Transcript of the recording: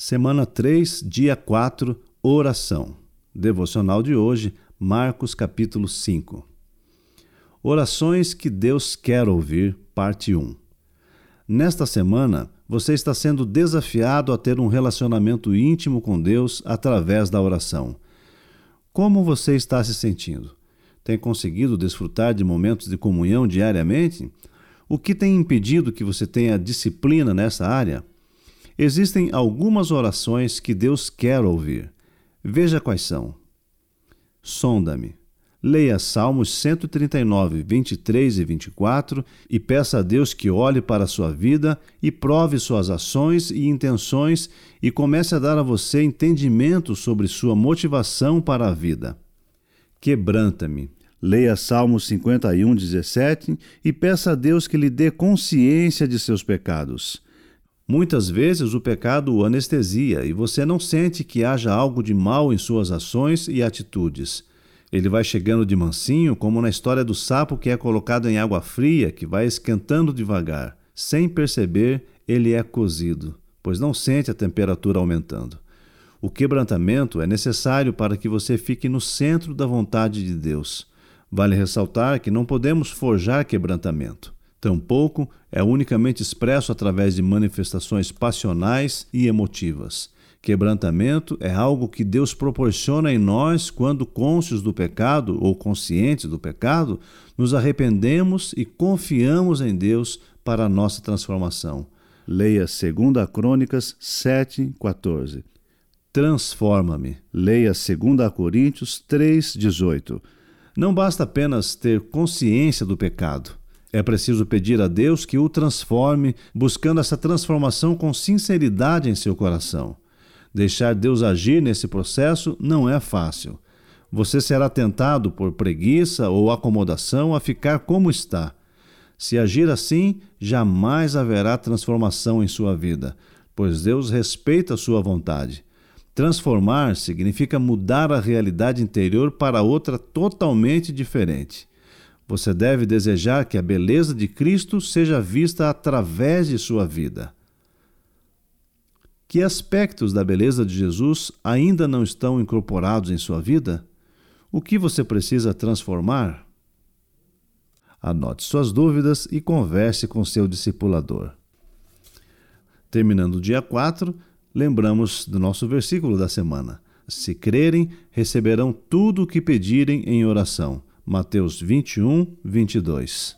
Semana 3, dia 4, oração. Devocional de hoje, Marcos capítulo 5. Orações que Deus quer ouvir, parte 1. Nesta semana, você está sendo desafiado a ter um relacionamento íntimo com Deus através da oração. Como você está se sentindo? Tem conseguido desfrutar de momentos de comunhão diariamente? O que tem impedido que você tenha disciplina nessa área? Existem algumas orações que Deus quer ouvir. Veja quais são. Sonda-me. Leia Salmos 139, 23 e 24 e peça a Deus que olhe para a sua vida e prove suas ações e intenções e comece a dar a você entendimento sobre sua motivação para a vida. Quebranta-me. Leia Salmos 51, 17 e peça a Deus que lhe dê consciência de seus pecados. Muitas vezes o pecado o anestesia e você não sente que haja algo de mal em suas ações e atitudes. Ele vai chegando de mansinho, como na história do sapo que é colocado em água fria, que vai esquentando devagar. Sem perceber, ele é cozido, pois não sente a temperatura aumentando. O quebrantamento é necessário para que você fique no centro da vontade de Deus. Vale ressaltar que não podemos forjar quebrantamento. Tampouco é unicamente expresso através de manifestações passionais e emotivas. Quebrantamento é algo que Deus proporciona em nós quando, cônscios do pecado ou conscientes do pecado, nos arrependemos e confiamos em Deus para a nossa transformação. Leia 2 Crônicas 7, 14. Transforma-me. Leia 2 Coríntios 3, 18. Não basta apenas ter consciência do pecado. É preciso pedir a Deus que o transforme, buscando essa transformação com sinceridade em seu coração. Deixar Deus agir nesse processo não é fácil. Você será tentado por preguiça ou acomodação a ficar como está. Se agir assim, jamais haverá transformação em sua vida, pois Deus respeita a sua vontade. Transformar significa mudar a realidade interior para outra totalmente diferente. Você deve desejar que a beleza de Cristo seja vista através de sua vida. Que aspectos da beleza de Jesus ainda não estão incorporados em sua vida? O que você precisa transformar? Anote suas dúvidas e converse com seu discipulador. Terminando o dia 4, lembramos do nosso versículo da semana. Se crerem, receberão tudo o que pedirem em oração. Mateus 21, 22.